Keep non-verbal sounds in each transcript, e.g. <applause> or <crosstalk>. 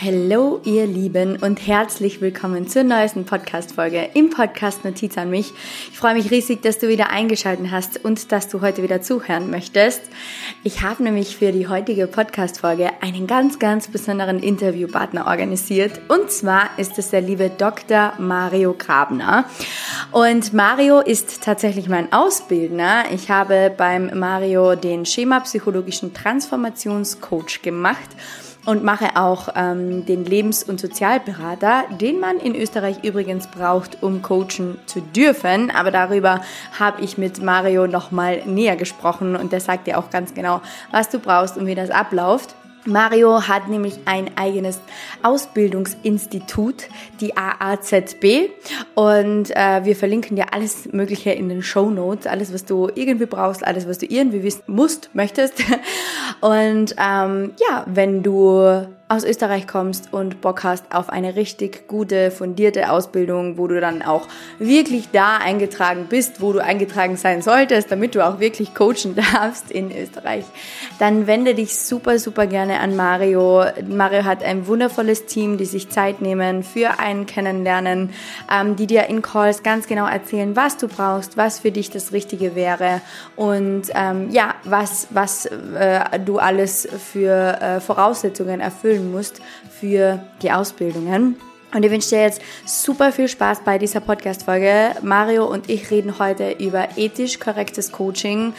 Hallo ihr Lieben und herzlich willkommen zur neuesten Podcast-Folge im Podcast Notiz an mich. Ich freue mich riesig, dass du wieder eingeschaltet hast und dass du heute wieder zuhören möchtest. Ich habe nämlich für die heutige Podcast-Folge einen ganz, ganz besonderen Interviewpartner organisiert und zwar ist es der liebe Dr. Mario Grabner. Und Mario ist tatsächlich mein Ausbildner. Ich habe beim Mario den Schema-psychologischen Transformationscoach gemacht und mache auch ähm, den Lebens- und Sozialberater, den man in Österreich übrigens braucht, um coachen zu dürfen. Aber darüber habe ich mit Mario nochmal näher gesprochen und der sagt dir auch ganz genau, was du brauchst und wie das abläuft. Mario hat nämlich ein eigenes Ausbildungsinstitut, die AAZB. Und äh, wir verlinken dir alles Mögliche in den Show Notes, alles, was du irgendwie brauchst, alles, was du irgendwie wissen musst, möchtest. <laughs> Und ähm, ja, wenn du aus Österreich kommst und Bock hast auf eine richtig gute, fundierte Ausbildung, wo du dann auch wirklich da eingetragen bist, wo du eingetragen sein solltest, damit du auch wirklich coachen <laughs> darfst in Österreich, dann wende dich super, super gerne an Mario. Mario hat ein wundervolles Team, die sich Zeit nehmen für ein Kennenlernen, ähm, die dir in Calls ganz genau erzählen, was du brauchst, was für dich das Richtige wäre und ähm, ja, was, was äh, du alles für äh, Voraussetzungen erfüllen erfüllen musst für die Ausbildungen. Und ich wünsche dir jetzt super viel Spaß bei dieser Podcast-Folge. Mario und ich reden heute über ethisch korrektes Coaching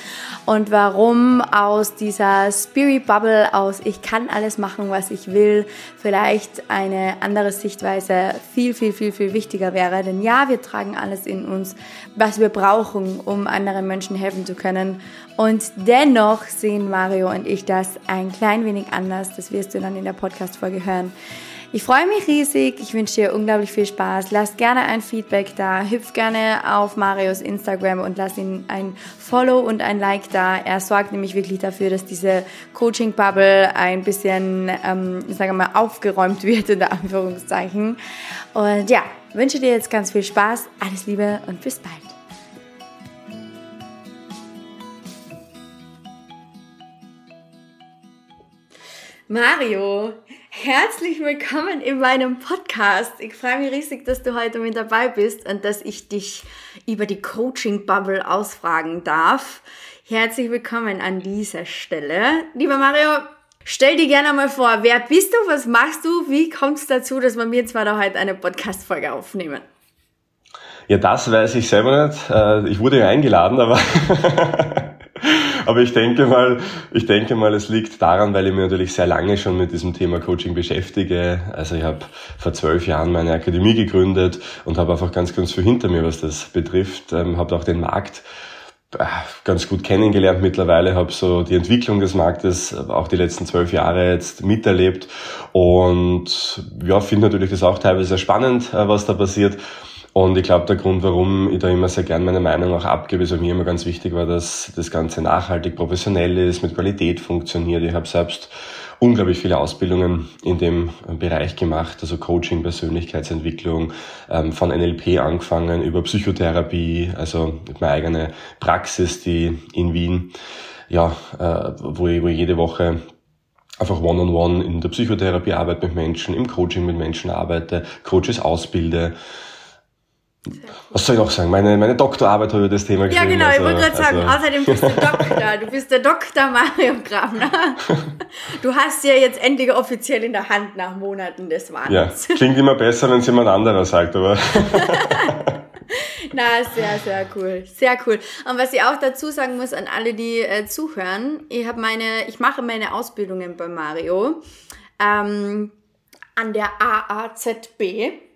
und warum aus dieser Spirit Bubble aus ich kann alles machen, was ich will, vielleicht eine andere Sichtweise viel, viel, viel, viel wichtiger wäre. Denn ja, wir tragen alles in uns, was wir brauchen, um anderen Menschen helfen zu können. Und dennoch sehen Mario und ich das ein klein wenig anders. Das wirst du dann in der Podcast-Folge hören. Ich freue mich riesig. Ich wünsche dir unglaublich viel Spaß. Lass gerne ein Feedback da. Hüpf gerne auf Marios Instagram und lass ihn ein Follow und ein Like da. Er sorgt nämlich wirklich dafür, dass diese Coaching-Bubble ein bisschen, ähm, sagen wir mal, aufgeräumt wird, in der Anführungszeichen. Und ja, wünsche dir jetzt ganz viel Spaß. Alles Liebe und bis bald. Mario, herzlich willkommen in meinem Podcast. Ich freue mich riesig, dass du heute mit dabei bist und dass ich dich über die Coaching Bubble ausfragen darf. Herzlich willkommen an dieser Stelle. Lieber Mario, stell dir gerne mal vor, wer bist du, was machst du, wie kommst du dazu, dass wir mir zwar da heute eine Podcast-Folge aufnehmen? Ja, das weiß ich selber nicht. Äh, ich wurde ja eingeladen, aber <laughs> Aber ich denke mal, ich denke mal, es liegt daran, weil ich mich natürlich sehr lange schon mit diesem Thema Coaching beschäftige. Also ich habe vor zwölf Jahren meine Akademie gegründet und habe einfach ganz, ganz viel hinter mir, was das betrifft. Ähm, habe auch den Markt äh, ganz gut kennengelernt mittlerweile, habe so die Entwicklung des Marktes auch die letzten zwölf Jahre jetzt miterlebt und ja, finde natürlich das auch teilweise sehr spannend, äh, was da passiert und ich glaube, der Grund, warum ich da immer sehr gern meine Meinung auch abgebe, ist also mir immer ganz wichtig war, dass das Ganze nachhaltig, professionell ist, mit Qualität funktioniert. Ich habe selbst unglaublich viele Ausbildungen in dem Bereich gemacht, also Coaching, Persönlichkeitsentwicklung, ähm, von NLP angefangen über Psychotherapie, also meine eigene Praxis, die in Wien, ja, äh, wo ich, wo ich jede Woche einfach one-on-one -on -one in der Psychotherapie arbeite mit Menschen, im Coaching mit Menschen arbeite, Coaches ausbilde was soll ich noch sagen? Meine, meine Doktorarbeit habe über das Thema geschrieben. Ja, genau, also, ich wollte gerade sagen, also. außerdem bist du <laughs> Doktor. Du bist der Doktor Mario Grabner. Du hast ja jetzt endlich offiziell in der Hand nach Monaten des Wahnsinns. Ja, klingt immer besser, wenn es jemand anderer sagt, aber. <laughs> Na, sehr, sehr cool. Sehr cool. Und was ich auch dazu sagen muss an alle, die äh, zuhören, ich meine, ich mache meine Ausbildungen bei Mario ähm, an der AAZB.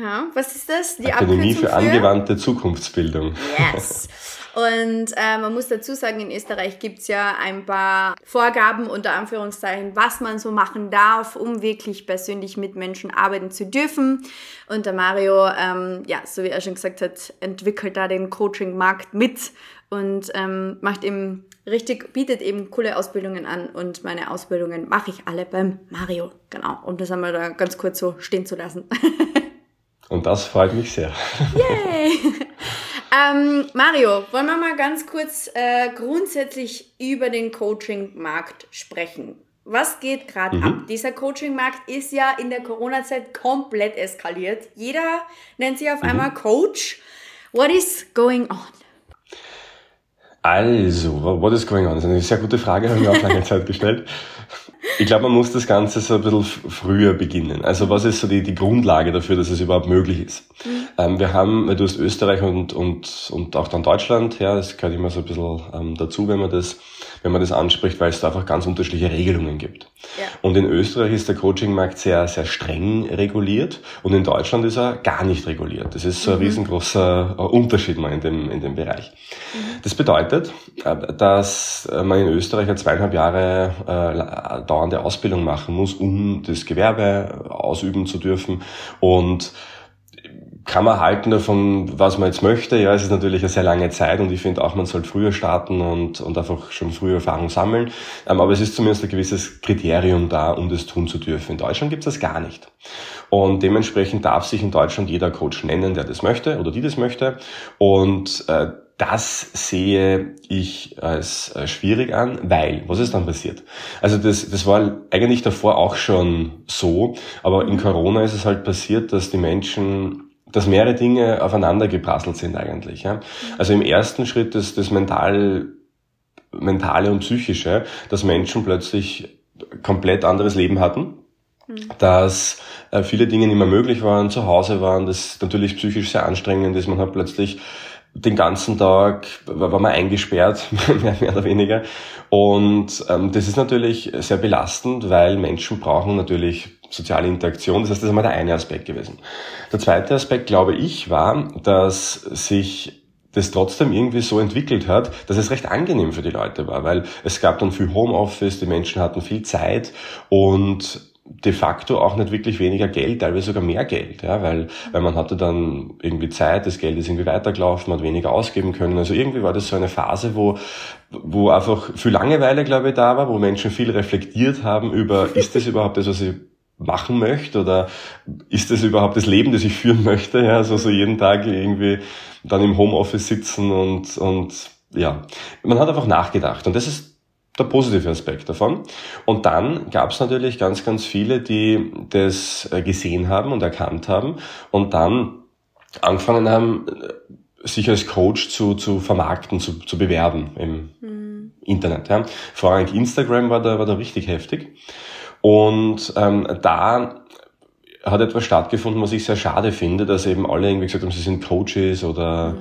Ja, was ist das? Die Akademie für, für angewandte Zukunftsbildung. Yes. Und äh, man muss dazu sagen, in Österreich gibt's ja ein paar Vorgaben unter Anführungszeichen, was man so machen darf, um wirklich persönlich mit Menschen arbeiten zu dürfen. Und der Mario, ähm, ja, so wie er schon gesagt hat, entwickelt da den Coaching-Markt mit und ähm, macht eben richtig, bietet eben coole Ausbildungen an und meine Ausbildungen mache ich alle beim Mario. Genau, um das einmal da ganz kurz so stehen zu lassen. <laughs> Und das freut mich sehr. Yay! <laughs> ähm, Mario, wollen wir mal ganz kurz äh, grundsätzlich über den Coaching-Markt sprechen? Was geht gerade mhm. ab? Dieser Coaching-Markt ist ja in der Corona-Zeit komplett eskaliert. Jeder nennt sich auf mhm. einmal Coach. What is going on? Also, what is going on? Das ist eine sehr gute Frage, habe ich mir auch lange <laughs> Zeit gestellt. Ich glaube, man muss das Ganze so ein bisschen früher beginnen. Also was ist so die, die Grundlage dafür, dass es überhaupt möglich ist? Mhm. Ähm, wir haben, du hast Österreich und, und, und auch dann Deutschland, ja, das gehört immer so ein bisschen ähm, dazu, wenn man das, wenn man das anspricht, weil es da einfach ganz unterschiedliche Regelungen gibt. Ja. Und in Österreich ist der Coachingmarkt sehr, sehr streng reguliert und in Deutschland ist er gar nicht reguliert. Das ist so ein mhm. riesengroßer äh, Unterschied mal in dem, in dem Bereich. Mhm. Das bedeutet, äh, dass man in Österreich eine zweieinhalb Jahre äh, dauernde Ausbildung machen muss, um das Gewerbe ausüben zu dürfen und kann man halten davon, was man jetzt möchte. Ja, es ist natürlich eine sehr lange Zeit und ich finde auch, man sollte früher starten und, und einfach schon früher Erfahrung sammeln. Ähm, aber es ist zumindest ein gewisses Kriterium da, um das tun zu dürfen. In Deutschland gibt es das gar nicht. Und dementsprechend darf sich in Deutschland jeder Coach nennen, der das möchte oder die das möchte. Und äh, das sehe ich als äh, schwierig an, weil, was ist dann passiert? Also das, das war eigentlich davor auch schon so, aber in Corona ist es halt passiert, dass die Menschen dass mehrere Dinge aufeinander geprasselt sind eigentlich. Ja? Also im ersten Schritt das, das mental, mentale und psychische, dass Menschen plötzlich komplett anderes Leben hatten, dass äh, viele Dinge nicht mehr möglich waren, zu Hause waren, das natürlich psychisch sehr anstrengend ist. Man hat plötzlich den ganzen Tag war man eingesperrt, <laughs> mehr, mehr oder weniger. Und ähm, das ist natürlich sehr belastend, weil Menschen brauchen natürlich soziale Interaktion. Das heißt, das ist einmal der eine Aspekt gewesen. Der zweite Aspekt, glaube ich, war, dass sich das trotzdem irgendwie so entwickelt hat, dass es recht angenehm für die Leute war, weil es gab dann viel Homeoffice, die Menschen hatten viel Zeit und de facto auch nicht wirklich weniger Geld, teilweise sogar mehr Geld, ja, weil, weil man hatte dann irgendwie Zeit, das Geld ist irgendwie weitergelaufen, man hat weniger ausgeben können. Also irgendwie war das so eine Phase, wo, wo einfach viel Langeweile, glaube ich, da war, wo Menschen viel reflektiert haben über, ist das überhaupt das, was ich machen möchte oder ist das überhaupt das Leben, das ich führen möchte? Ja, also so jeden Tag irgendwie dann im Homeoffice sitzen und, und ja, man hat einfach nachgedacht und das ist der positive Aspekt davon. Und dann gab es natürlich ganz, ganz viele, die das äh, gesehen haben und erkannt haben und dann angefangen haben, sich als Coach zu, zu vermarkten, zu, zu bewerben im mhm. Internet. Ja. Vor allem Instagram war da, war da richtig heftig. Und ähm, da hat etwas stattgefunden, was ich sehr schade finde, dass eben alle irgendwie gesagt haben, sie sind Coaches oder mhm.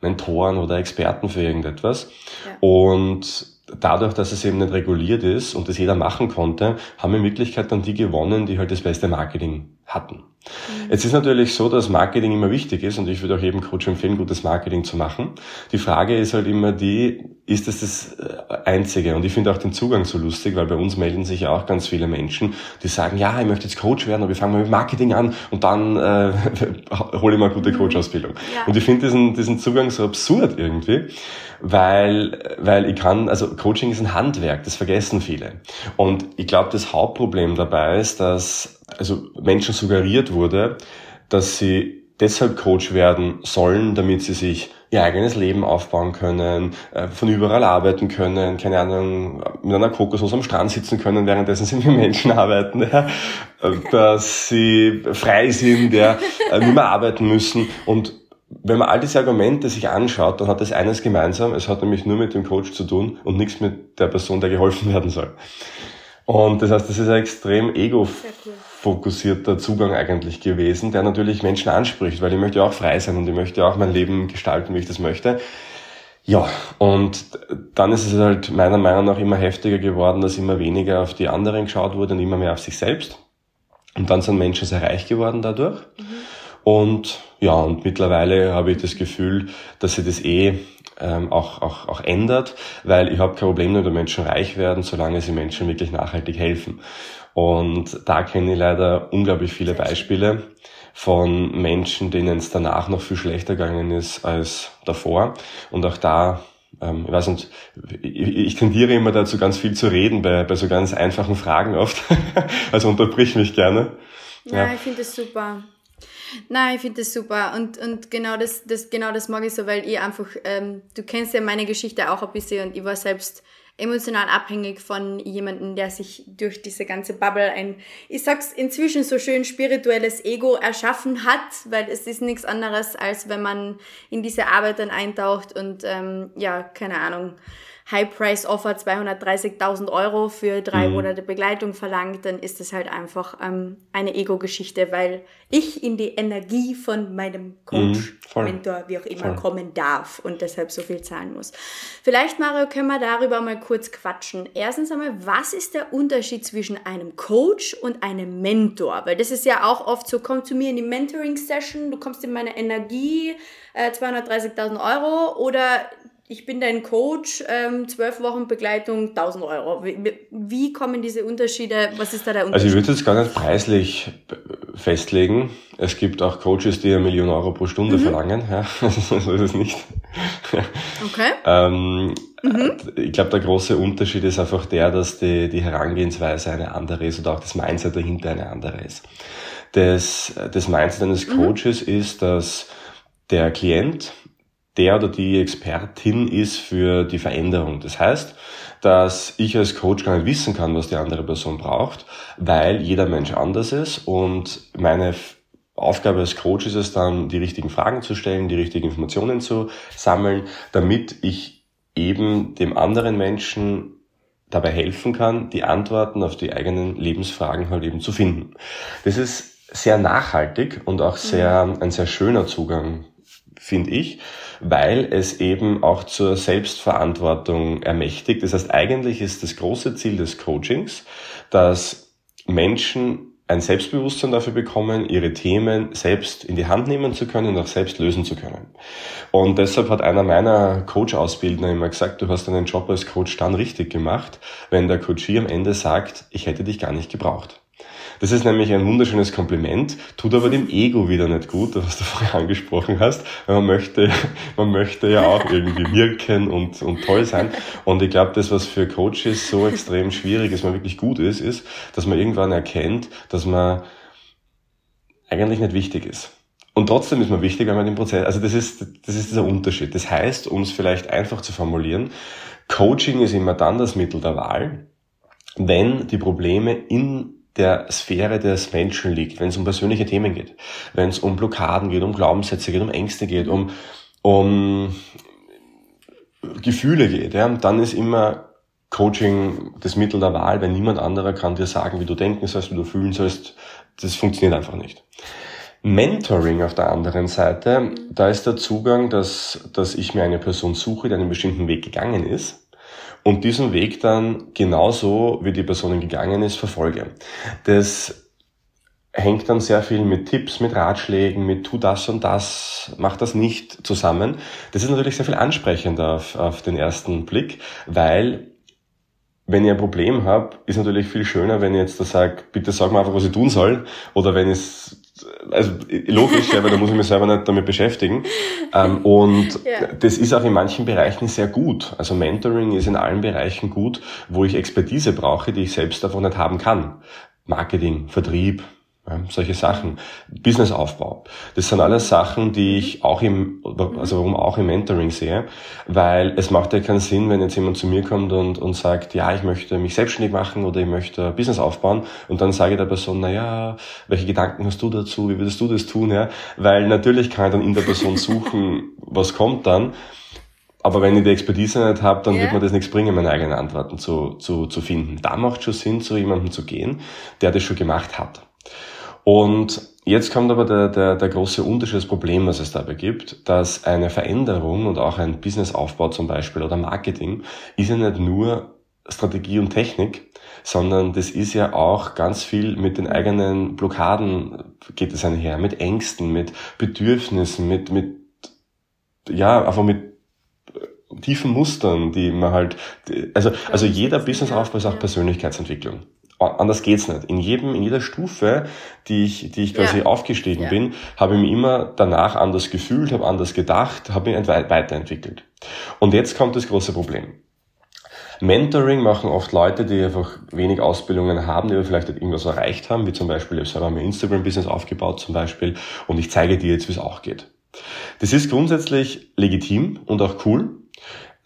Mentoren oder Experten für irgendetwas. Ja. Und dadurch, dass es eben nicht reguliert ist und das jeder machen konnte, haben in Wirklichkeit dann die gewonnen, die halt das beste Marketing hatten. Mhm. Jetzt ist natürlich so, dass Marketing immer wichtig ist und ich würde auch jedem Coach empfehlen, gutes Marketing zu machen. Die Frage ist halt immer die, ist das das äh, Einzige? Und ich finde auch den Zugang so lustig, weil bei uns melden sich ja auch ganz viele Menschen, die sagen, ja, ich möchte jetzt Coach werden, aber ich fange mal mit Marketing an und dann äh, <laughs> hole ich mal eine gute mhm. Coach-Ausbildung. Ja. Und ich finde diesen, diesen Zugang so absurd irgendwie, weil, weil ich kann, also Coaching ist ein Handwerk, das vergessen viele. Und ich glaube, das Hauptproblem dabei ist, dass also Menschen suggeriert wurde, dass sie deshalb Coach werden sollen, damit sie sich ihr eigenes Leben aufbauen können, äh, von überall arbeiten können, keine Ahnung, mit einer Kokosnuss am Strand sitzen können, währenddessen sie mit Menschen arbeiten, ja, äh, dass sie frei sind, ja, äh, nicht mehr arbeiten müssen. Und wenn man all diese Argumente sich anschaut, dann hat das eines gemeinsam, es hat nämlich nur mit dem Coach zu tun und nichts mit der Person, der geholfen werden soll. Und das heißt, das ist ein extrem ego-fokussierter Zugang eigentlich gewesen, der natürlich Menschen anspricht, weil ich möchte ja auch frei sein und ich möchte auch mein Leben gestalten, wie ich das möchte. Ja, und dann ist es halt meiner Meinung nach immer heftiger geworden, dass immer weniger auf die anderen geschaut wurde und immer mehr auf sich selbst. Und dann sind Menschen sehr reich geworden dadurch. Mhm. Und ja, und mittlerweile habe ich das Gefühl, dass sie das eh ähm, auch, auch, auch ändert, weil ich habe kein Problem, wenn Menschen reich werden, solange sie Menschen wirklich nachhaltig helfen. Und da kenne ich leider unglaublich viele Beispiele von Menschen, denen es danach noch viel schlechter gegangen ist als davor. Und auch da, ähm, ich weiß nicht, ich, ich tendiere immer dazu, ganz viel zu reden bei, bei so ganz einfachen Fragen oft. <laughs> also unterbrich mich gerne. Ja, ja. ich finde das super. Nein, ich finde das super und, und genau, das, das, genau das mag ich so, weil ich einfach, ähm, du kennst ja meine Geschichte auch ein bisschen und ich war selbst emotional abhängig von jemandem, der sich durch diese ganze Bubble ein, ich sag's inzwischen so schön, spirituelles Ego erschaffen hat, weil es ist nichts anderes, als wenn man in diese Arbeit dann eintaucht und ähm, ja, keine Ahnung, High-Price-Offer 230.000 Euro für drei mhm. Monate Begleitung verlangt, dann ist es halt einfach ähm, eine Ego-Geschichte, weil ich in die Energie von meinem Coach, mhm, Mentor, wie auch immer, voll. kommen darf und deshalb so viel zahlen muss. Vielleicht, Mario, können wir darüber mal kurz quatschen. Erstens einmal, was ist der Unterschied zwischen einem Coach und einem Mentor? Weil das ist ja auch oft so, komm zu mir in die Mentoring-Session, du kommst in meine Energie, äh, 230.000 Euro oder ich bin dein Coach, ähm, zwölf Wochen Begleitung, 1000 Euro. Wie, wie, kommen diese Unterschiede? Was ist da der Unterschied? Also ich würde jetzt gar nicht preislich festlegen. Es gibt auch Coaches, die eine Million Euro pro Stunde mhm. verlangen. Ja, <laughs> so ist es nicht. Okay. ähm, mhm. Ich glaube, der große Unterschied ist einfach der, dass die, die Herangehensweise eine andere ist oder auch das Mindset dahinter eine andere ist. Das, das Mindset eines mhm. Coaches mhm. ist, dass der Klient der oder die Expertin ist für die Veränderung. Das heißt, dass ich als Coach gar nicht wissen kann, was die andere Person braucht, weil jeder Mensch anders ist und meine Aufgabe als Coach ist es dann, die richtigen Fragen zu stellen, die richtigen Informationen zu sammeln, damit ich eben dem anderen Menschen dabei helfen kann, die Antworten auf die eigenen Lebensfragen halt eben zu finden. Das ist sehr nachhaltig und auch sehr, mhm. ein sehr schöner Zugang, finde ich, weil es eben auch zur Selbstverantwortung ermächtigt. Das heißt, eigentlich ist das große Ziel des Coachings, dass Menschen ein Selbstbewusstsein dafür bekommen, ihre Themen selbst in die Hand nehmen zu können und auch selbst lösen zu können. Und deshalb hat einer meiner Coach-Ausbildner immer gesagt, du hast deinen Job als Coach dann richtig gemacht, wenn der Coachie am Ende sagt, ich hätte dich gar nicht gebraucht. Das ist nämlich ein wunderschönes Kompliment, tut aber dem Ego wieder nicht gut, was du <laughs> vorher angesprochen hast. Man möchte, man möchte ja auch irgendwie wirken und, und toll sein. Und ich glaube, das, was für Coaches so extrem schwierig ist, man wirklich gut ist, ist, dass man irgendwann erkennt, dass man eigentlich nicht wichtig ist. Und trotzdem ist man wichtig, wenn man den Prozess, also das ist, das ist dieser Unterschied. Das heißt, um es vielleicht einfach zu formulieren, Coaching ist immer dann das Mittel der Wahl, wenn die Probleme in der Sphäre des Menschen liegt, wenn es um persönliche Themen geht, wenn es um Blockaden geht, um Glaubenssätze geht, um Ängste geht, um, um Gefühle geht, ja, dann ist immer Coaching das Mittel der Wahl, weil niemand anderer kann dir sagen, wie du denken sollst, wie du fühlen sollst. Das funktioniert einfach nicht. Mentoring auf der anderen Seite, da ist der Zugang, dass, dass ich mir eine Person suche, die einen bestimmten Weg gegangen ist und diesen Weg dann genauso, wie die Person gegangen ist, verfolge. Das hängt dann sehr viel mit Tipps, mit Ratschlägen, mit tu das und das, mach das nicht zusammen. Das ist natürlich sehr viel ansprechender auf, auf den ersten Blick, weil wenn ich ein Problem habe, ist natürlich viel schöner, wenn ich jetzt da sage, bitte sag mir einfach, was ich tun soll, oder wenn ich also logisch, weil da muss ich mich selber nicht damit beschäftigen. Ähm, und ja. das ist auch in manchen Bereichen sehr gut. Also Mentoring ist in allen Bereichen gut, wo ich Expertise brauche, die ich selbst davon nicht haben kann. Marketing, Vertrieb, ja, solche Sachen. Businessaufbau. Das sind alles Sachen, die ich auch im, also warum auch im Mentoring sehe, weil es macht ja keinen Sinn, wenn jetzt jemand zu mir kommt und, und sagt, ja, ich möchte mich selbstständig machen oder ich möchte Business aufbauen und dann sage ich der Person, na ja, welche Gedanken hast du dazu, wie würdest du das tun, ja? Weil natürlich kann ich dann in der Person <laughs> suchen, was kommt dann, aber wenn ich die Expertise nicht habe, dann yeah. wird mir das nichts bringen, meine eigenen Antworten zu, zu, zu finden. Da macht schon Sinn, zu jemandem zu gehen, der das schon gemacht hat. Und jetzt kommt aber der, der, der große Unterschied, das Problem, was es dabei gibt, dass eine Veränderung und auch ein Businessaufbau zum Beispiel oder Marketing ist ja nicht nur Strategie und Technik, sondern das ist ja auch ganz viel mit den eigenen Blockaden geht es einher, mit Ängsten, mit Bedürfnissen, mit, mit, ja, einfach mit tiefen Mustern, die man halt, also, also jeder Businessaufbau ist auch Persönlichkeitsentwicklung anders geht's nicht. In jedem, in jeder Stufe, die ich, die ich quasi ja. aufgestiegen ja. bin, habe ich mich immer danach anders gefühlt, habe anders gedacht, habe mich weiterentwickelt. Und jetzt kommt das große Problem. Mentoring machen oft Leute, die einfach wenig Ausbildungen haben, die aber vielleicht irgendwas erreicht haben, wie zum Beispiel, ich habe selber mein Instagram-Business aufgebaut zum Beispiel und ich zeige dir jetzt, wie es auch geht. Das ist grundsätzlich legitim und auch cool.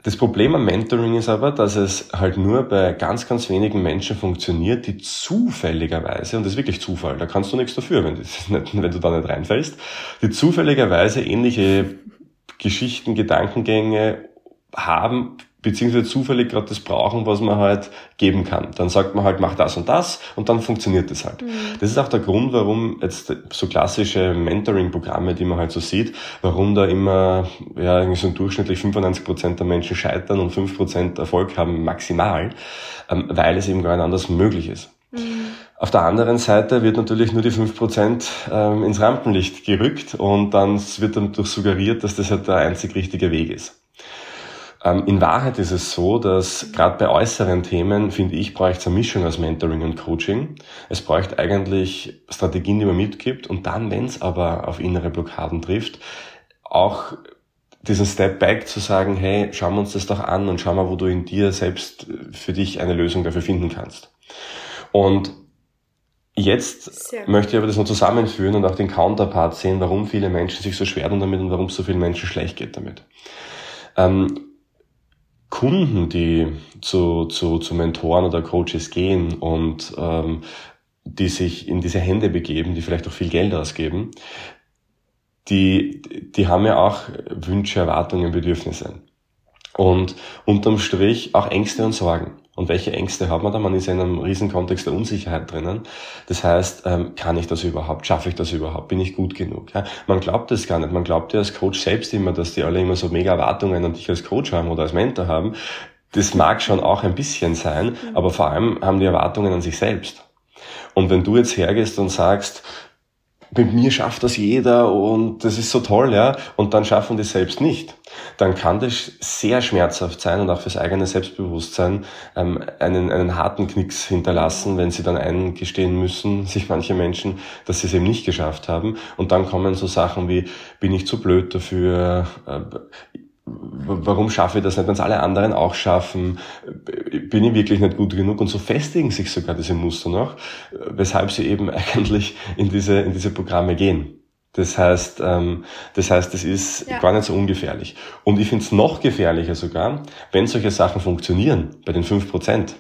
Das Problem am Mentoring ist aber, dass es halt nur bei ganz, ganz wenigen Menschen funktioniert, die zufälligerweise, und das ist wirklich Zufall, da kannst du nichts dafür, wenn, nicht, wenn du da nicht reinfällst, die zufälligerweise ähnliche Geschichten, Gedankengänge haben, beziehungsweise zufällig gerade das brauchen, was man halt geben kann. Dann sagt man halt, mach das und das und dann funktioniert das halt. Mhm. Das ist auch der Grund, warum jetzt so klassische Mentoring-Programme, die man halt so sieht, warum da immer ja irgendwie so durchschnittlich 95 Prozent der Menschen scheitern und 5 Prozent Erfolg haben maximal, ähm, weil es eben gar nicht anders möglich ist. Mhm. Auf der anderen Seite wird natürlich nur die 5% ähm, ins Rampenlicht gerückt und dann wird dann durch suggeriert, dass das halt der einzig richtige Weg ist. Ähm, in Wahrheit ist es so, dass gerade bei äußeren Themen, finde ich, braucht es eine Mischung aus Mentoring und Coaching. Es braucht eigentlich Strategien, die man mitgibt und dann, wenn es aber auf innere Blockaden trifft, auch diesen Step Back zu sagen, hey, schauen wir uns das doch an und schau mal, wo du in dir selbst für dich eine Lösung dafür finden kannst. Und Jetzt möchte ich aber das noch zusammenführen und auch den Counterpart sehen, warum viele Menschen sich so schwer tun damit und warum es so vielen Menschen schlecht geht damit. Ähm, Kunden, die zu, zu, zu Mentoren oder Coaches gehen und ähm, die sich in diese Hände begeben, die vielleicht auch viel Geld ausgeben, die, die haben ja auch Wünsche, Erwartungen, Bedürfnisse. Und unterm Strich auch Ängste und Sorgen. Und welche Ängste hat man da? Man ist in einem riesen Kontext der Unsicherheit drinnen. Das heißt, ähm, kann ich das überhaupt? Schaffe ich das überhaupt? Bin ich gut genug? Ja? Man glaubt das gar nicht. Man glaubt ja als Coach selbst immer, dass die alle immer so mega Erwartungen an dich als Coach haben oder als Mentor haben. Das mag schon auch ein bisschen sein, mhm. aber vor allem haben die Erwartungen an sich selbst. Und wenn du jetzt hergehst und sagst, mit mir schafft das jeder und das ist so toll, ja, und dann schaffen die selbst nicht, dann kann das sehr schmerzhaft sein und auch fürs eigene Selbstbewusstsein ähm, einen, einen harten Knicks hinterlassen, wenn sie dann eingestehen müssen, <laughs> sich manche Menschen, dass sie es eben nicht geschafft haben. Und dann kommen so Sachen wie, bin ich zu blöd dafür, äh, warum schaffe ich das nicht, wenn es alle anderen auch schaffen? Bin ich wirklich nicht gut genug? Und so festigen sich sogar diese Muster noch, weshalb sie eben <laughs> eigentlich in diese, in diese Programme gehen. Das heißt, ähm, das heißt, es ist ja. gar nicht so ungefährlich. Und ich finde es noch gefährlicher sogar, wenn solche Sachen funktionieren, bei den fünf Prozent.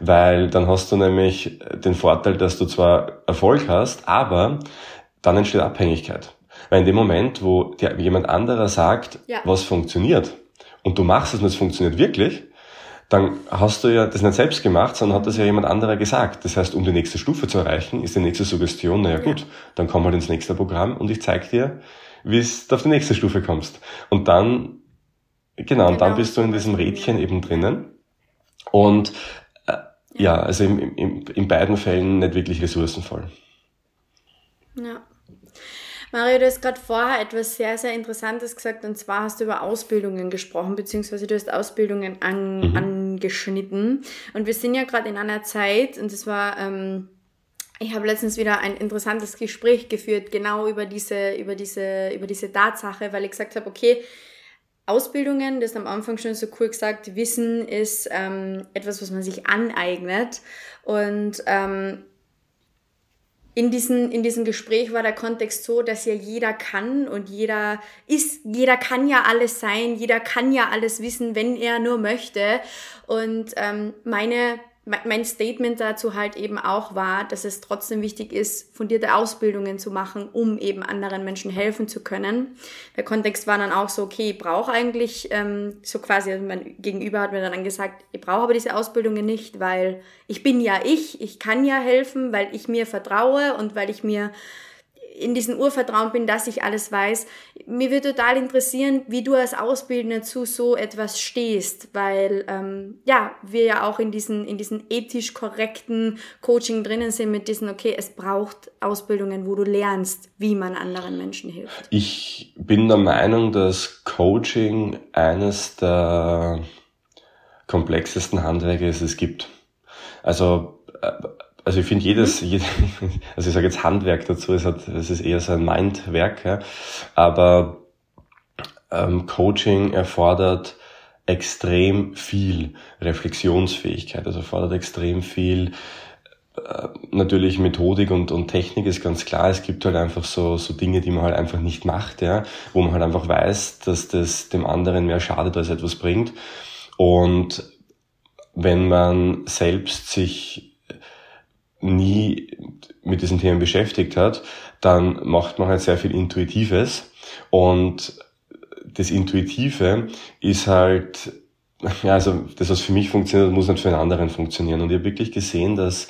Weil dann hast du nämlich den Vorteil, dass du zwar Erfolg hast, aber dann entsteht Abhängigkeit. Weil in dem Moment, wo dir jemand anderer sagt, ja. was funktioniert, und du machst es und es funktioniert wirklich, dann hast du ja das nicht selbst gemacht, sondern hat das ja jemand anderer gesagt. Das heißt, um die nächste Stufe zu erreichen, ist die nächste Suggestion, naja gut, dann komm halt ins nächste Programm und ich zeig dir, wie du auf die nächste Stufe kommst. Und dann, genau, und dann genau. bist du in diesem Rädchen eben drinnen. Und äh, ja, also in, in, in beiden Fällen nicht wirklich ressourcenvoll. Ja. Mario, du hast gerade vorher etwas sehr, sehr Interessantes gesagt und zwar hast du über Ausbildungen gesprochen, beziehungsweise du hast Ausbildungen an, mhm. angeschnitten. Und wir sind ja gerade in einer Zeit, und das war, ähm, ich habe letztens wieder ein interessantes Gespräch geführt, genau über diese, über diese, über diese Tatsache, weil ich gesagt habe, okay, Ausbildungen, das am Anfang schon so cool gesagt, Wissen ist ähm, etwas, was man sich aneignet. Und ähm, in, diesen, in diesem Gespräch war der Kontext so, dass ja jeder kann und jeder ist, jeder kann ja alles sein, jeder kann ja alles wissen, wenn er nur möchte. Und ähm, meine mein Statement dazu halt eben auch war, dass es trotzdem wichtig ist, fundierte Ausbildungen zu machen, um eben anderen Menschen helfen zu können. Der Kontext war dann auch so, okay, ich brauche eigentlich, ähm, so quasi, also mein Gegenüber hat mir dann gesagt, ich brauche aber diese Ausbildungen nicht, weil ich bin ja ich, ich kann ja helfen, weil ich mir vertraue und weil ich mir in diesem Urvertrauen bin, dass ich alles weiß. Mir würde total interessieren, wie du als Ausbildender zu so etwas stehst, weil ähm, ja, wir ja auch in diesen, in diesen ethisch korrekten Coaching drinnen sind mit diesen, okay, es braucht Ausbildungen, wo du lernst, wie man anderen Menschen hilft. Ich bin der Meinung, dass Coaching eines der komplexesten Handwerke ist, es gibt. Also äh, also ich finde jedes, mhm. <laughs> also ich sage jetzt Handwerk dazu, es, hat, es ist eher so ein Mindwerk, ja. aber ähm, Coaching erfordert extrem viel Reflexionsfähigkeit, also erfordert extrem viel äh, natürlich Methodik und, und Technik ist ganz klar. Es gibt halt einfach so, so Dinge, die man halt einfach nicht macht, ja, wo man halt einfach weiß, dass das dem anderen mehr schadet als etwas bringt. Und wenn man selbst sich nie mit diesen Themen beschäftigt hat, dann macht man halt sehr viel Intuitives und das Intuitive ist halt, ja, also das, was für mich funktioniert, muss nicht für einen anderen funktionieren. Und ich habe wirklich gesehen, dass,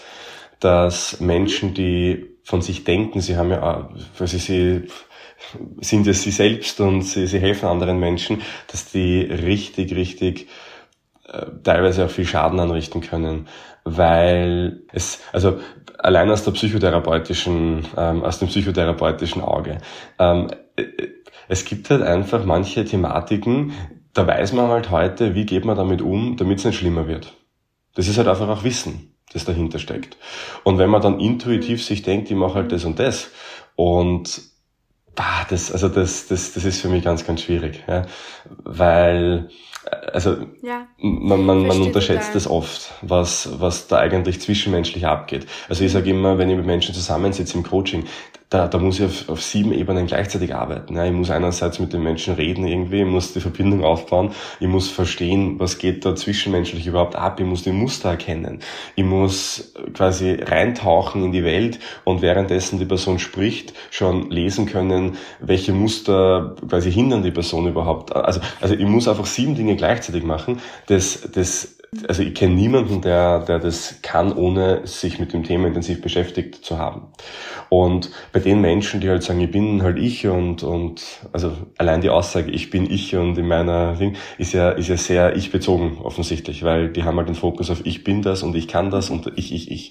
dass Menschen, die von sich denken, sie haben ja, also sie sind es sie selbst und sie, sie helfen anderen Menschen, dass die richtig, richtig äh, teilweise auch viel Schaden anrichten können, weil es, also allein aus der psychotherapeutischen, ähm, aus dem psychotherapeutischen Auge. Ähm, äh, es gibt halt einfach manche Thematiken, da weiß man halt heute, wie geht man damit um, damit es nicht schlimmer wird. Das ist halt einfach auch Wissen, das dahinter steckt. Und wenn man dann intuitiv sich denkt, ich mache halt das und das und bah, das, also das, das, das ist für mich ganz, ganz schwierig, ja, weil also ja, man, man, man unterschätzt das oft, was, was da eigentlich zwischenmenschlich abgeht. Also ich sage immer, wenn ich mit Menschen zusammensitze im Coaching, da, da muss ich auf, auf sieben Ebenen gleichzeitig arbeiten. Ja, ich muss einerseits mit den Menschen reden irgendwie, ich muss die Verbindung aufbauen, ich muss verstehen, was geht da zwischenmenschlich überhaupt ab, ich muss die Muster erkennen, ich muss quasi reintauchen in die Welt und währenddessen die Person spricht, schon lesen können, welche Muster quasi hindern die Person überhaupt. Also, also ich muss einfach sieben Dinge gleichzeitig machen. Das, das also ich kenne niemanden, der, der das kann, ohne sich mit dem Thema intensiv beschäftigt zu haben. Und bei den Menschen, die halt sagen, ich bin halt ich und, und also allein die Aussage, ich bin ich und in meiner Ding, ist ja, ist ja sehr ich bezogen offensichtlich, weil die haben halt den Fokus auf ich bin das und ich kann das und ich, ich, ich.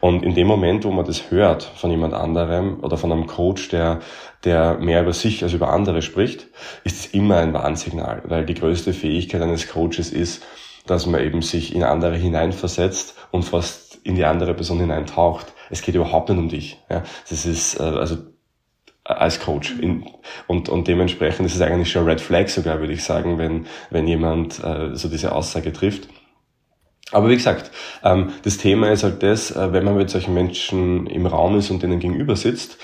Und in dem Moment, wo man das hört von jemand anderem oder von einem Coach, der, der mehr über sich als über andere spricht, ist es immer ein Warnsignal, weil die größte Fähigkeit eines Coaches ist, dass man eben sich in andere hineinversetzt und fast in die andere Person hineintaucht. Es geht überhaupt nicht um dich. Ja. Das ist, äh, also als Coach. In, und, und dementsprechend ist es eigentlich schon Red Flag sogar, würde ich sagen, wenn, wenn jemand äh, so diese Aussage trifft. Aber wie gesagt, ähm, das Thema ist halt das, äh, wenn man mit solchen Menschen im Raum ist und denen gegenüber sitzt,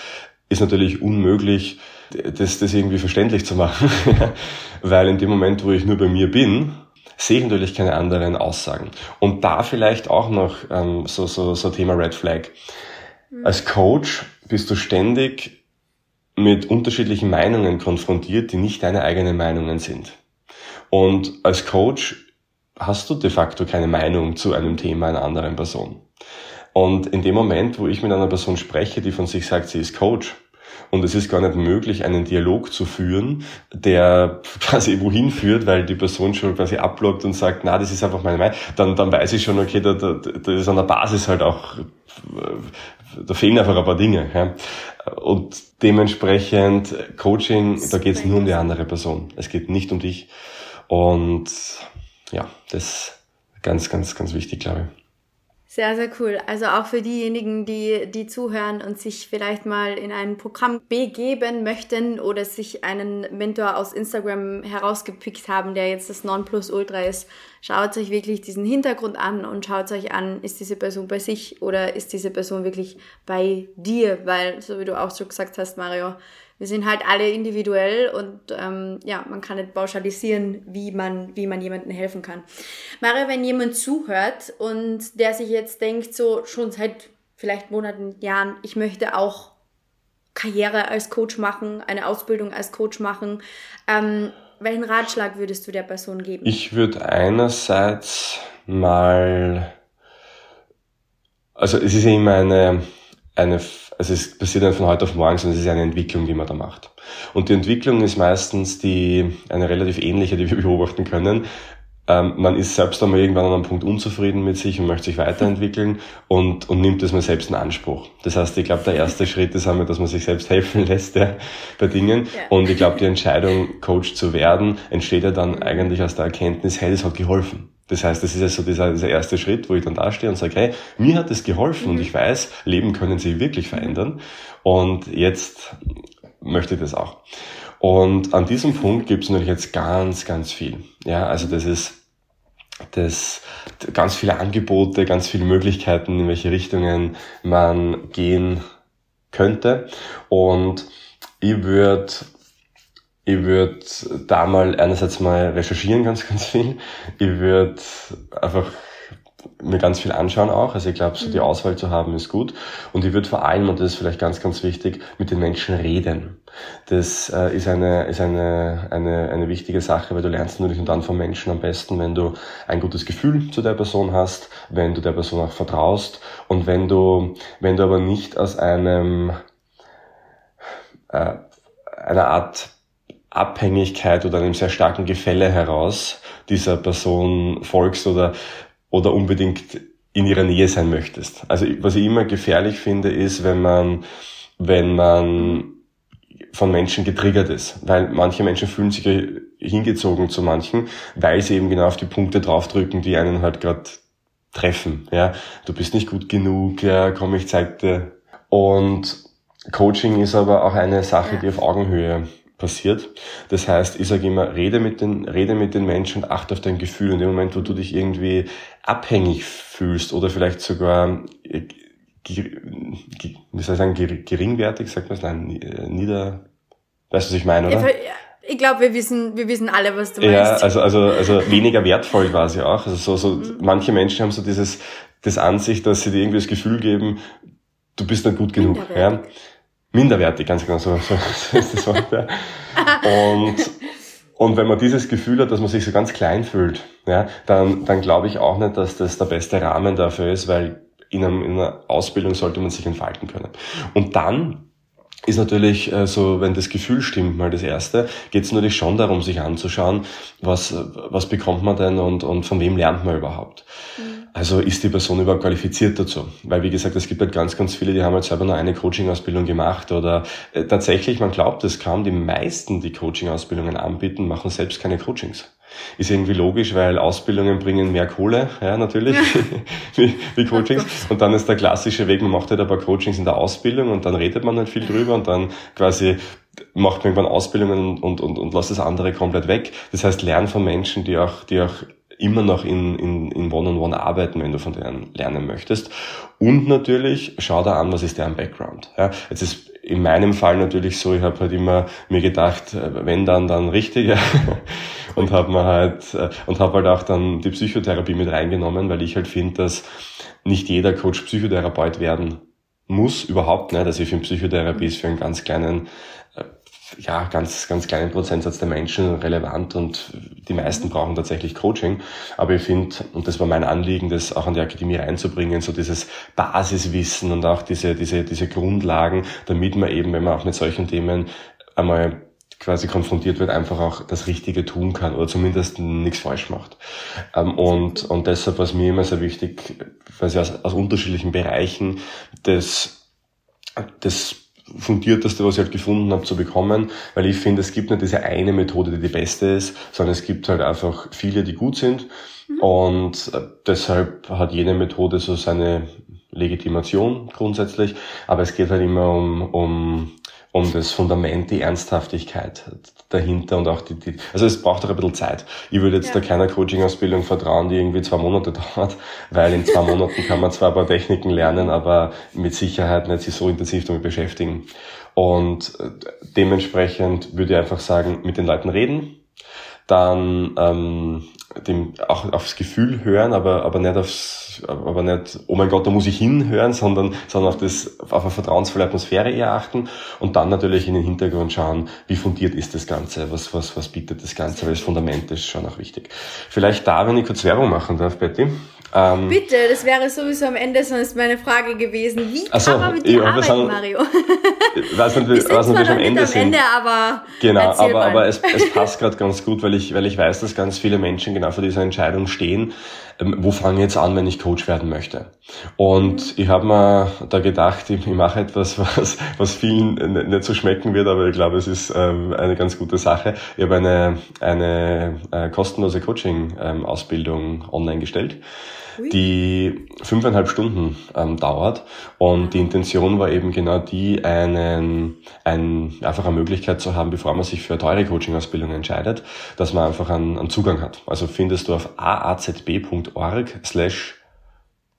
ist natürlich unmöglich, das, das irgendwie verständlich zu machen. <laughs> Weil in dem Moment, wo ich nur bei mir bin sehe ich natürlich keine anderen Aussagen. Und da vielleicht auch noch ähm, so, so, so Thema Red Flag. Mhm. Als Coach bist du ständig mit unterschiedlichen Meinungen konfrontiert, die nicht deine eigenen Meinungen sind. Und als Coach hast du de facto keine Meinung zu einem Thema einer anderen Person. Und in dem Moment, wo ich mit einer Person spreche, die von sich sagt, sie ist Coach, und es ist gar nicht möglich, einen Dialog zu führen, der quasi wohin führt, weil die Person schon quasi abblockt und sagt, na, das ist einfach meine Meinung. Dann, dann weiß ich schon, okay, da, da, da ist an der Basis halt auch, da fehlen einfach ein paar Dinge. Ja. Und dementsprechend Coaching, da geht es nur um die andere Person. Es geht nicht um dich. Und ja, das ist ganz, ganz, ganz wichtig, glaube ich. Sehr, sehr cool. Also auch für diejenigen, die, die zuhören und sich vielleicht mal in ein Programm begeben möchten oder sich einen Mentor aus Instagram herausgepickt haben, der jetzt das Nonplusultra ist, schaut euch wirklich diesen Hintergrund an und schaut euch an, ist diese Person bei sich oder ist diese Person wirklich bei dir? Weil, so wie du auch schon gesagt hast, Mario, wir sind halt alle individuell und ähm, ja, man kann nicht pauschalisieren, wie man, wie man jemandem helfen kann. Mario, wenn jemand zuhört und der sich jetzt denkt, so schon seit vielleicht Monaten, Jahren, ich möchte auch Karriere als Coach machen, eine Ausbildung als Coach machen, ähm, welchen Ratschlag würdest du der Person geben? Ich würde einerseits mal, also es ist immer eine, eine also es passiert nicht von heute auf morgen, sondern es ist eine Entwicklung, die man da macht. Und die Entwicklung ist meistens die, eine relativ ähnliche, die wir <laughs> beobachten können. Ähm, man ist selbst einmal irgendwann an einem Punkt unzufrieden mit sich und möchte sich weiterentwickeln <laughs> und, und nimmt das mal selbst in Anspruch. Das heißt, ich glaube, der erste <laughs> Schritt ist einmal, dass man sich selbst helfen lässt ja, bei Dingen. Ja. Und ich glaube, die Entscheidung, Coach zu werden, entsteht ja dann eigentlich aus der Erkenntnis, hey, das hat geholfen. Das heißt, das ist ja so dieser, dieser erste Schritt, wo ich dann da stehe und sage, hey, mir hat es geholfen mhm. und ich weiß, Leben können sich wirklich verändern und jetzt möchte ich das auch. Und an diesem Punkt gibt es natürlich jetzt ganz, ganz viel. Ja, also das ist das ganz viele Angebote, ganz viele Möglichkeiten, in welche Richtungen man gehen könnte. Und ich würde ich würde da mal einerseits mal recherchieren ganz, ganz viel. Ich würde einfach mir ganz viel anschauen auch. Also ich glaube, so die mhm. Auswahl zu haben ist gut. Und ich würde vor allem, und das ist vielleicht ganz, ganz wichtig, mit den Menschen reden. Das äh, ist, eine, ist eine, eine, eine wichtige Sache, weil du lernst natürlich und dann vom Menschen am besten, wenn du ein gutes Gefühl zu der Person hast, wenn du der Person auch vertraust und wenn du, wenn du aber nicht aus einem, äh, einer Art Abhängigkeit oder einem sehr starken Gefälle heraus dieser Person folgst oder oder unbedingt in ihrer Nähe sein möchtest. Also was ich immer gefährlich finde, ist, wenn man, wenn man von Menschen getriggert ist, weil manche Menschen fühlen sich hingezogen zu manchen, weil sie eben genau auf die Punkte draufdrücken, die einen halt gerade treffen. Ja, du bist nicht gut genug, ja, komm, ich zeig dir. Und Coaching ist aber auch eine Sache, die auf Augenhöhe passiert. Das heißt, ich sage immer, rede mit den, rede mit den Menschen und achte auf dein Gefühl. In dem Moment, wo du dich irgendwie abhängig fühlst oder vielleicht sogar, äh, wie soll ich sagen, geringwertig, sagt man es, nein, äh, nieder, weißt du, was ich meine, oder? Ich glaube, wir wissen, wir wissen alle, was du meinst. Ja, also, also, also weniger wertvoll quasi auch. Also so, so, mhm. manche Menschen haben so dieses, das Ansicht, dass sie dir irgendwie das Gefühl geben, du bist nicht gut genug. Ja? Minderwertig, ganz genau so, so, ist das Wort. Ja. Und, und wenn man dieses Gefühl hat, dass man sich so ganz klein fühlt, ja, dann, dann glaube ich auch nicht, dass das der beste Rahmen dafür ist, weil in, einem, in einer Ausbildung sollte man sich entfalten können. Und dann ist natürlich äh, so, wenn das Gefühl stimmt, mal das Erste, geht es natürlich schon darum, sich anzuschauen, was, was bekommt man denn und, und von wem lernt man überhaupt. Mhm. Also ist die Person überhaupt qualifiziert dazu? Weil wie gesagt, es gibt halt ganz, ganz viele, die haben halt selber nur eine Coaching-Ausbildung gemacht oder äh, tatsächlich, man glaubt es kaum, die meisten, die Coaching-Ausbildungen anbieten, machen selbst keine Coachings. Ist irgendwie logisch, weil Ausbildungen bringen mehr Kohle, ja, natürlich, <laughs> wie, wie Coachings. Und dann ist der klassische Weg, man macht halt ein paar Coachings in der Ausbildung und dann redet man halt viel drüber und dann quasi macht man irgendwann Ausbildungen und, und, und lässt das andere komplett weg. Das heißt, lernen von Menschen, die auch, die auch immer noch in, in, in One-on-One arbeiten, wenn du von denen lernen möchtest. Und natürlich, schau da an, was ist deren Background. Ja, jetzt ist in meinem Fall natürlich so, ich habe halt immer mir gedacht, äh, wenn dann, dann richtig. Ja. <laughs> und habe mir halt äh, und habe halt auch dann die Psychotherapie mit reingenommen, weil ich halt finde, dass nicht jeder Coach Psychotherapeut werden muss, überhaupt nicht. Also ich finde Psychotherapie ist für einen ganz kleinen ja, ganz, ganz kleinen Prozentsatz der Menschen relevant und die meisten brauchen tatsächlich Coaching. Aber ich finde, und das war mein Anliegen, das auch an die Akademie reinzubringen, so dieses Basiswissen und auch diese, diese, diese Grundlagen, damit man eben, wenn man auch mit solchen Themen einmal quasi konfrontiert wird, einfach auch das Richtige tun kann oder zumindest nichts falsch macht. Ähm, und, und deshalb war es mir immer sehr wichtig, quasi aus, aus unterschiedlichen Bereichen das, das fundierteste, was ich halt gefunden habe, zu bekommen, weil ich finde, es gibt nicht diese eine Methode, die die beste ist, sondern es gibt halt einfach viele, die gut sind mhm. und äh, deshalb hat jede Methode so seine Legitimation grundsätzlich, aber es geht halt immer um, um um das Fundament, die Ernsthaftigkeit dahinter und auch die, die also es braucht auch ein bisschen Zeit. Ich würde jetzt ja. da keiner Coaching-Ausbildung vertrauen, die irgendwie zwei Monate <laughs> dauert, weil in zwei Monaten kann man zwar ein paar Techniken lernen, aber mit Sicherheit nicht sich so intensiv damit beschäftigen. Und äh, dementsprechend würde ich einfach sagen, mit den Leuten reden, dann ähm, dem auch aufs Gefühl hören, aber aber nicht aufs, aber nicht, oh mein Gott, da muss ich hinhören, sondern sondern auf das auf eine vertrauensvolle Atmosphäre eher achten und dann natürlich in den Hintergrund schauen, wie fundiert ist das Ganze, was was was bietet das Ganze, weil das Fundament ist schon auch wichtig. Vielleicht da, wenn ich kurz Werbung machen darf, Betty. Ähm, Bitte, das wäre sowieso am Ende sonst meine Frage gewesen. Wie kann man mit dir arbeiten, sagen, Mario? weiß nicht, <laughs> wir, nicht, wir am Ende am Ende, aber genau, aber, aber es, es <laughs> passt gerade ganz gut, weil ich, weil ich weiß, dass ganz viele Menschen genau vor dieser Entscheidung stehen, ähm, wo fange ich jetzt an, wenn ich Coach werden möchte? Und ich habe mir da gedacht, ich, ich mache etwas, <laughs> was, was vielen nicht so schmecken wird, aber ich glaube, es ist ähm, eine ganz gute Sache. Ich habe eine, eine äh, kostenlose Coaching-Ausbildung online gestellt die fünfeinhalb Stunden ähm, dauert. Und die Intention war eben genau die, einen, ein, einfach eine Möglichkeit zu haben, bevor man sich für eine teure Coaching-Ausbildung entscheidet, dass man einfach einen, einen Zugang hat. Also findest du auf aazb.org slash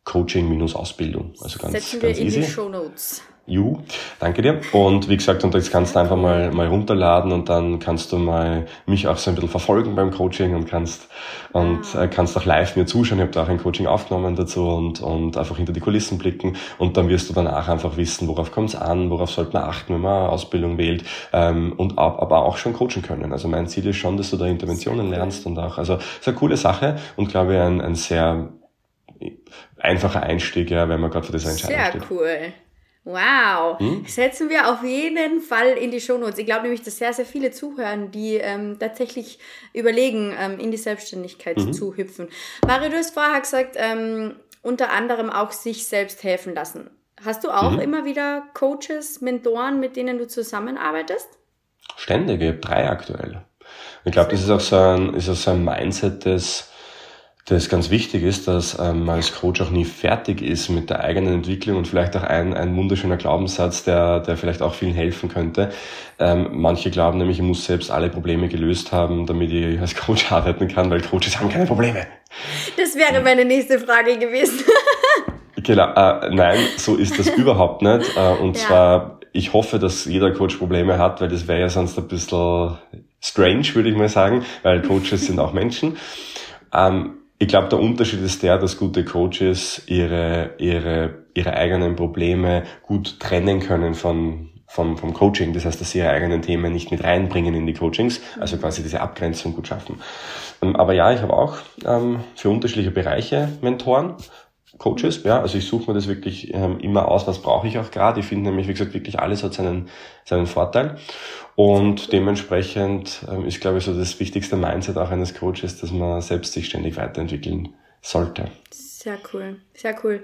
Coaching-Ausbildung. Also ganz, Setzen ganz wir in easy. die Show Notes. You, danke dir. Und wie gesagt, und jetzt kannst du einfach mal, mal runterladen und dann kannst du mal mich auch so ein bisschen verfolgen beim Coaching und kannst, und äh, kannst auch live mir zuschauen. Ich habe da auch ein Coaching aufgenommen dazu und, und einfach hinter die Kulissen blicken und dann wirst du danach einfach wissen, worauf kommt es an, worauf sollte man achten, wenn man Ausbildung wählt ähm, und ab, aber auch schon coachen können. Also mein Ziel ist schon, dass du da Interventionen lernst und auch, also ist eine coole Sache und glaube ich ein, ein sehr einfacher Einstieg, ja, wenn man gerade für das Entscheidung Sehr steht. cool. Wow. Hm? Setzen wir auf jeden Fall in die Shownotes. Ich glaube nämlich, dass sehr, sehr viele zuhören, die ähm, tatsächlich überlegen, ähm, in die Selbstständigkeit Mhm. zu hüpfen. Mario, du hast vorher gesagt, ähm, unter anderem auch sich selbst helfen lassen. Hast du auch Mhm. immer wieder Coaches, Mentoren, mit denen du zusammenarbeitest? Ständig, ich habe drei aktuell. Ich glaube, das ist auch so ein, ist auch so ein Mindset, das, das ganz wichtig ist, dass ähm, man als Coach auch nie fertig ist mit der eigenen Entwicklung und vielleicht auch ein, ein wunderschöner Glaubenssatz, der, der vielleicht auch vielen helfen könnte. Ähm, manche glauben nämlich, ich muss selbst alle Probleme gelöst haben, damit ich als Coach arbeiten kann, weil Coaches haben keine Probleme. Das wäre meine nächste Frage gewesen. <laughs> Genau, äh, nein, so ist das überhaupt nicht. Äh, und Ja. zwar, ich hoffe, dass jeder Coach Probleme hat, weil das wäre ja sonst ein bisschen strange, würde ich mal sagen, weil Coaches sind auch Menschen. Ähm, ich glaube, der Unterschied ist der, dass gute Coaches ihre, ihre, ihre eigenen Probleme gut trennen können von, vom, vom Coaching. Das heißt, dass sie ihre eigenen Themen nicht mit reinbringen in die Coachings, also quasi diese Abgrenzung gut schaffen. Ähm, aber ja, ich habe auch ähm, für unterschiedliche Bereiche Mentoren. Coaches, ja, also ich suche mir das wirklich ähm, immer aus, was brauche ich auch gerade. Ich finde nämlich, wie gesagt, wirklich alles hat seinen, seinen Vorteil. Und dementsprechend ähm, ist, glaube ich, so das wichtigste Mindset auch eines Coaches, dass man selbst sich ständig weiterentwickeln sollte. Sehr cool, sehr cool.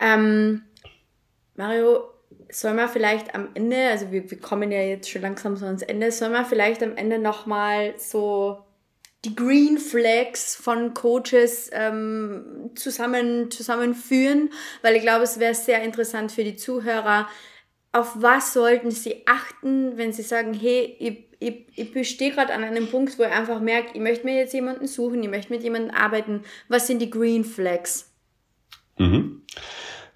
Ähm, Mario, soll man vielleicht am Ende, also wir, wir kommen ja jetzt schon langsam so ans Ende, soll man vielleicht am Ende nochmal so die Green Flags von Coaches ähm, zusammen, zusammenführen, weil ich glaube, es wäre sehr interessant für die Zuhörer. Auf was sollten sie achten, wenn sie sagen, hey, ich, ich, ich bestehe gerade an einem Punkt, wo ich einfach merke, ich möchte mir jetzt jemanden suchen, ich möchte mit jemandem arbeiten. Was sind die Green Flags? Mhm.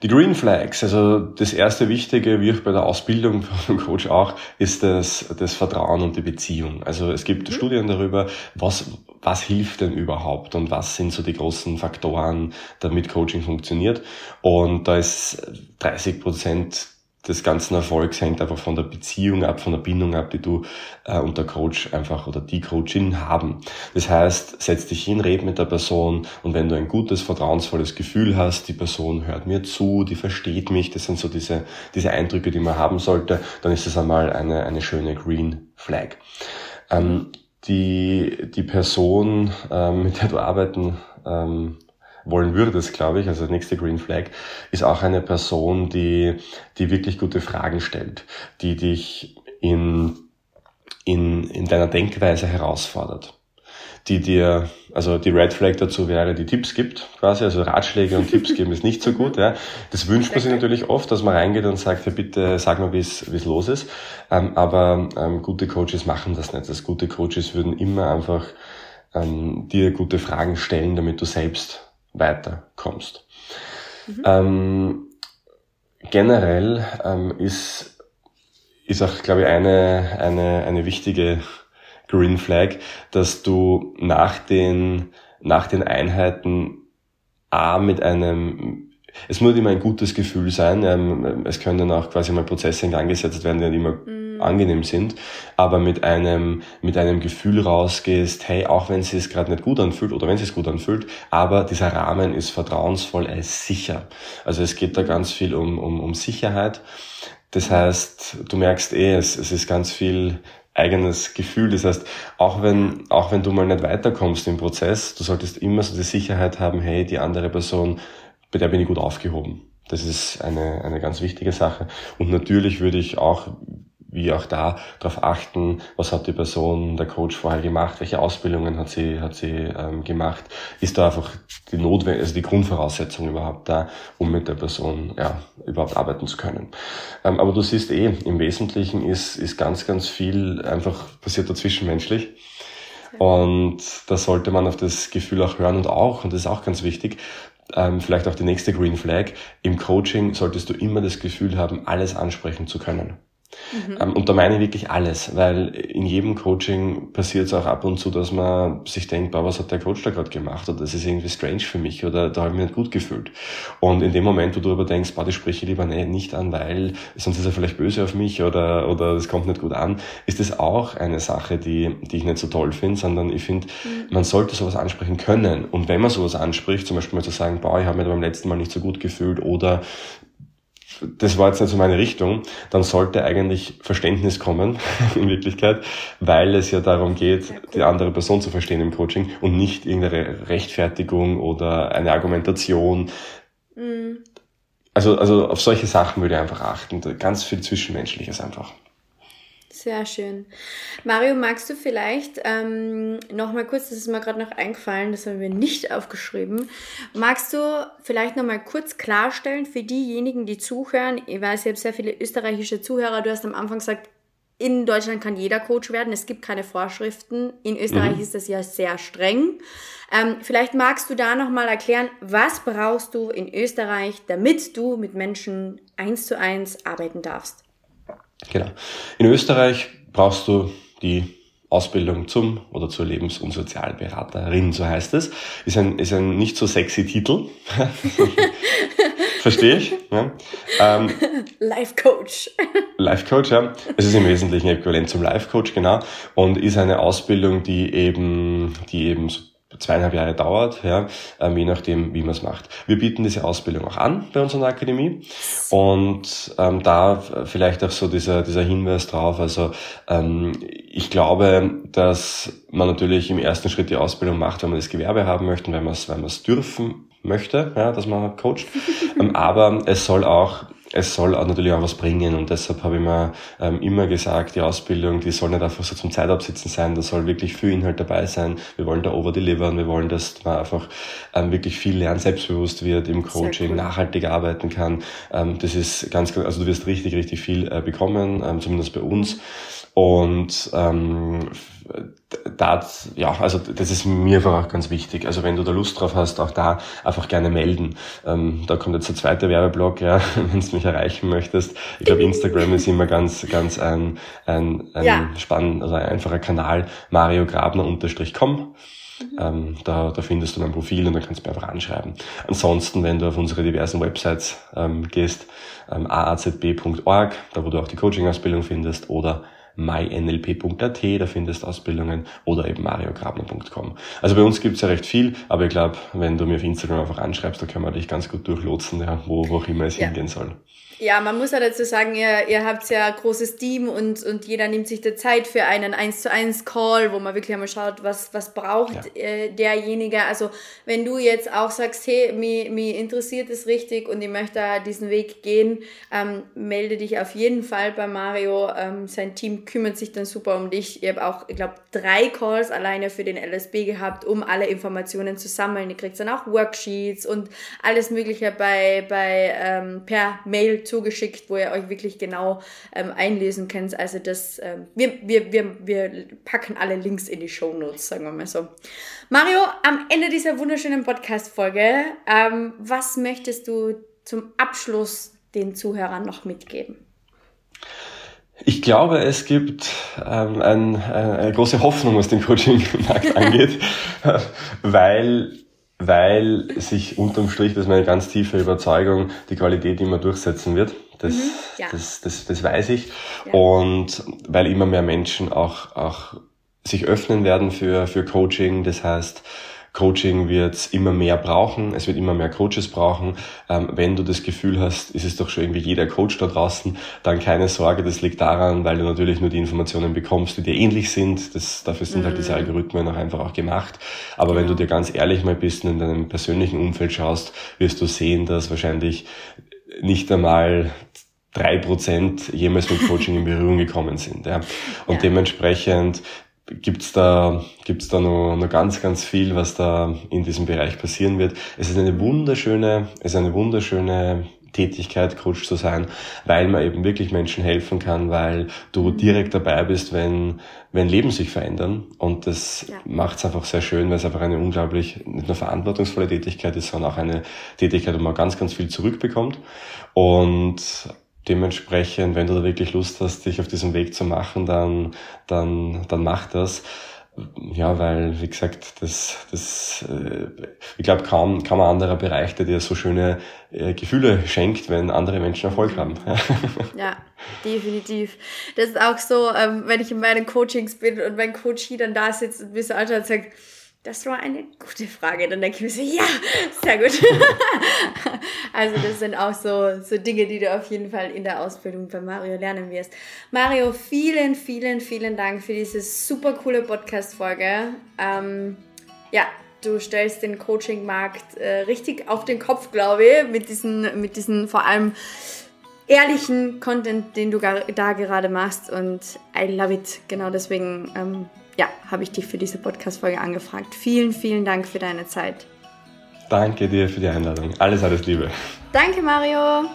Die Green Flags, also das erste Wichtige, wie auch bei der Ausbildung <laughs> vom Coach auch, ist das, das Vertrauen und die Beziehung. Also es gibt Studien darüber, was, was hilft denn überhaupt und was sind so die großen Faktoren, damit Coaching funktioniert. Und da ist 30 Prozent des ganzen Erfolgs hängt einfach von der Beziehung ab, von der Bindung ab, die du äh, und der Coach einfach oder die Coachin haben. Das heißt, setz dich hin, red mit der Person und wenn du ein gutes, vertrauensvolles Gefühl hast, die Person hört mir zu, die versteht mich, das sind so diese, diese Eindrücke, die man haben sollte, dann ist das einmal eine, eine schöne Green Flag. Ähm, die, die Person, ähm, mit der du arbeiten ähm, wollen würdest, glaube ich, also nächste Green Flag, ist auch eine Person, die, die wirklich gute Fragen stellt, die dich in, in, in deiner Denkweise herausfordert, die dir, also die Red Flag dazu wäre, die Tipps gibt, quasi, also Ratschläge und Tipps geben ist nicht so gut, ja. Das wünscht man sich natürlich oft, dass man reingeht und sagt, ja bitte sag mal, wie es los ist, ähm, aber ähm, gute Coaches machen das nicht. Das gute Coaches würden immer einfach ähm, dir gute Fragen stellen, damit du selbst weiterkommst. Ähm, generell ähm, ist, ist auch, glaube ich, eine, eine, eine wichtige Green Flag, dass du nach den, nach den Einheiten A mit einem es muss immer ein gutes Gefühl sein. Ähm, Es können dann auch quasi mal Prozesse in Gang gesetzt werden, die nicht immer angenehm sind, aber mit einem, mit einem Gefühl rausgehst, hey, auch wenn es sich gerade nicht gut anfühlt oder wenn es sich gut anfühlt, aber dieser Rahmen ist vertrauensvoll, er ist sicher. Also es geht da ganz viel um, um, um Sicherheit. Das heißt, du merkst eh, es, es ist ganz viel eigenes Gefühl. Das heißt, auch wenn, auch wenn du mal nicht weiterkommst im Prozess, du solltest immer so die Sicherheit haben, hey, die andere Person, bei der bin ich gut aufgehoben. Das ist eine, eine ganz wichtige Sache. Und natürlich würde ich auch wie auch da darauf achten, was hat die Person, der Coach vorher gemacht, welche Ausbildungen hat sie, hat sie ähm, gemacht, ist da einfach die Notwendig, also die Grundvoraussetzung überhaupt da, um mit der Person ja überhaupt arbeiten zu können. Ähm, aber du siehst eh, im Wesentlichen ist, ist ganz, ganz viel einfach passiert da zwischenmenschlich. Und da sollte man auf das Gefühl auch hören und auch, und das ist auch ganz wichtig, ähm, vielleicht auch die nächste Green Flag, im Coaching solltest du immer das Gefühl haben, alles ansprechen zu können. Mhm. Ähm, und da meine ich wirklich alles, weil in jedem Coaching passiert es auch ab und zu, dass man sich denkt, boah, was hat der Coach da gerade gemacht? Oder das ist irgendwie strange für mich oder da habe ich mich nicht gut gefühlt. Und in dem Moment, wo du aber denkst, boah, das spreche ich lieber nicht an, weil sonst ist er vielleicht böse auf mich oder, oder das kommt nicht gut an, ist das auch eine Sache, die, die ich nicht so toll finde, sondern ich finde, mhm. man sollte sowas ansprechen können. Und wenn man sowas anspricht, zum Beispiel mal zu sagen, boah, ich habe mich beim letzten Mal nicht so gut gefühlt oder das war jetzt nicht so meine Richtung, dann sollte eigentlich Verständnis kommen, <laughs> in Wirklichkeit, weil es ja darum geht, die andere Person zu verstehen im Coaching und nicht irgendeine Rechtfertigung oder eine Argumentation. Mhm. Also, also auf solche Sachen würde ich einfach achten. Ganz viel Zwischenmenschliches einfach. Sehr schön. Mario, magst du vielleicht ähm, nochmal kurz, das ist mir gerade noch eingefallen, das haben wir nicht aufgeschrieben, magst du vielleicht nochmal kurz klarstellen für diejenigen, die zuhören, ich weiß, ich habe sehr viele österreichische Zuhörer, du hast am Anfang gesagt, in Deutschland kann jeder Coach werden, es gibt keine Vorschriften, in Österreich mhm. ist das ja sehr streng. Ähm, vielleicht magst du da nochmal erklären, was brauchst du in Österreich, damit du mit Menschen eins zu eins arbeiten darfst? Genau. In Österreich brauchst du die Ausbildung zum oder zur Lebens- und Sozialberaterin, so heißt es. Ist ein, ist ein nicht so sexy Titel. <laughs> Verstehe ich. Ja. Ähm, Life Coach. Life Coach, ja. Es ist im Wesentlichen äquivalent zum Life Coach, genau. Und ist eine Ausbildung, die eben, die eben zweieinhalb Jahre dauert, ja, ähm, je nachdem, wie man es macht. Wir bieten diese Ausbildung auch an bei uns an der Akademie und ähm, da vielleicht auch so dieser, dieser Hinweis drauf, also ähm, ich glaube, dass man natürlich im ersten Schritt die Ausbildung macht, wenn man das Gewerbe haben möchte, wenn man es wenn man es dürfen möchte, ja, dass man coacht, ähm, aber es soll auch es soll auch natürlich auch was bringen und deshalb habe ich mir ähm, immer gesagt, die Ausbildung, die soll nicht einfach so zum Zeitabsitzen sein, da soll wirklich viel Inhalt dabei sein. Wir wollen da overdelivern, wir wollen, dass man einfach ähm, wirklich viel lernen, selbstbewusst wird im Coaching, cool. nachhaltig arbeiten kann. Ähm, das ist ganz, also du wirst richtig, richtig viel äh, bekommen, ähm, zumindest bei uns. Und ähm, das, ja, also das ist mir einfach auch ganz wichtig. Also wenn du da Lust drauf hast, auch da einfach gerne melden. Ähm, da kommt jetzt der zweite Werbeblock, ja, <laughs> wenn du mich erreichen möchtest. Ich glaube, Instagram ist immer ganz, ganz ein, ein, ein ja. spannend, also ein einfacher Kanal, mariograbner-com. Mhm. Ähm, da, da findest du mein Profil und dann kannst du mir einfach anschreiben. Ansonsten, wenn du auf unsere diversen Websites ähm, gehst, ähm, aazb.org, da wo du auch die Coaching-Ausbildung findest, oder mynlp.at, da findest du Ausbildungen oder eben mariograbner.com. Also bei uns gibt's ja recht viel, aber ich glaube, wenn du mir auf Instagram einfach anschreibst, da können wir dich ganz gut durchlotsen, ja, wo, wo auch immer es ja. hingehen soll. Ja, man muss ja dazu sagen, ihr, ihr habt ja großes Team und, und jeder nimmt sich die Zeit für einen 1 zu 1 Call, wo man wirklich einmal schaut, was, was braucht ja. äh, derjenige. Also wenn du jetzt auch sagst, hey, mir, mir interessiert es richtig und ich möchte diesen Weg gehen, ähm, melde dich auf jeden Fall bei Mario. Ähm, sein Team kümmert sich dann super um dich. Ich habe auch, ich glaube, drei Calls alleine für den LSB gehabt, um alle Informationen zu sammeln. Ihr kriegt dann auch Worksheets und alles Mögliche bei, bei ähm, per Mail zugeschickt, wo ihr euch wirklich genau ähm, einlesen könnt. Also das, ähm, wir, wir, wir, wir packen alle Links in die Show Notes, sagen wir mal so. Mario, am Ende dieser wunderschönen Podcast-Folge, ähm, was möchtest du zum Abschluss den Zuhörern noch mitgeben? Ich glaube, es gibt ähm, ein, eine große Hoffnung, was den Coaching-Markt <laughs> angeht, weil weil sich unterm Strich, das ist meine ganz tiefe Überzeugung, die Qualität immer durchsetzen wird. Das, mhm, ja. das, das, das weiß ich. Ja. Und weil immer mehr Menschen auch, auch sich öffnen werden für, für Coaching. Das heißt, Coaching wird immer mehr brauchen, es wird immer mehr Coaches brauchen. Ähm, wenn du das Gefühl hast, ist es doch schon irgendwie jeder Coach da draußen, dann keine Sorge, das liegt daran, weil du natürlich nur die Informationen bekommst, die dir ähnlich sind. Das, dafür sind mhm. halt diese mhm. Algorithmen auch einfach auch gemacht. Aber genau. wenn du dir ganz ehrlich mal bist und in deinem persönlichen Umfeld schaust, wirst du sehen, dass wahrscheinlich nicht einmal drei Prozent jemals mit Coaching in Berührung gekommen sind. Ja. Und ja. dementsprechend gibt's da, gibt's da noch, noch ganz, ganz viel, was da in diesem Bereich passieren wird. Es ist eine wunderschöne, es ist eine wunderschöne Tätigkeit, Coach zu sein, weil man eben wirklich Menschen helfen kann, weil du mhm. direkt dabei bist, wenn, wenn Leben sich verändern. Und das ja. macht es einfach sehr schön, weil es einfach eine unglaublich, nicht nur verantwortungsvolle Tätigkeit ist, sondern auch eine Tätigkeit, wo man ganz, ganz viel zurückbekommt. Und dementsprechend, wenn du da wirklich Lust hast, dich auf diesen Weg zu machen, dann, dann, dann mach das. Ja, weil, wie gesagt, das, das, äh, ich glaube, kaum, kaum ein anderer Bereich, der dir so schöne äh, Gefühle schenkt, wenn andere Menschen Erfolg haben. <laughs> ja, definitiv. Das ist auch so, ähm, wenn ich in meinen Coachings bin und mein Coach dann da sitzt und mir so anschaut und sagt, das war eine gute Frage. Dann denke ich mir so, ja, sehr gut. <laughs> also das sind auch so, so Dinge, die du auf jeden Fall in der Ausbildung bei Mario lernen wirst. Mario, vielen, vielen, vielen Dank für diese super coole Podcast-Folge. Ähm, ja, du stellst den Coaching-Markt äh, richtig auf den Kopf, glaube ich, mit diesen, mit diesen vor allem ehrlichen Content, den du da gerade machst und I love it. Genau deswegen ähm, ja, habe ich dich für diese Podcast-Folge angefragt. Vielen, vielen Dank für deine Zeit. Danke dir für die Einladung. Alles, alles Liebe. Danke, Mario.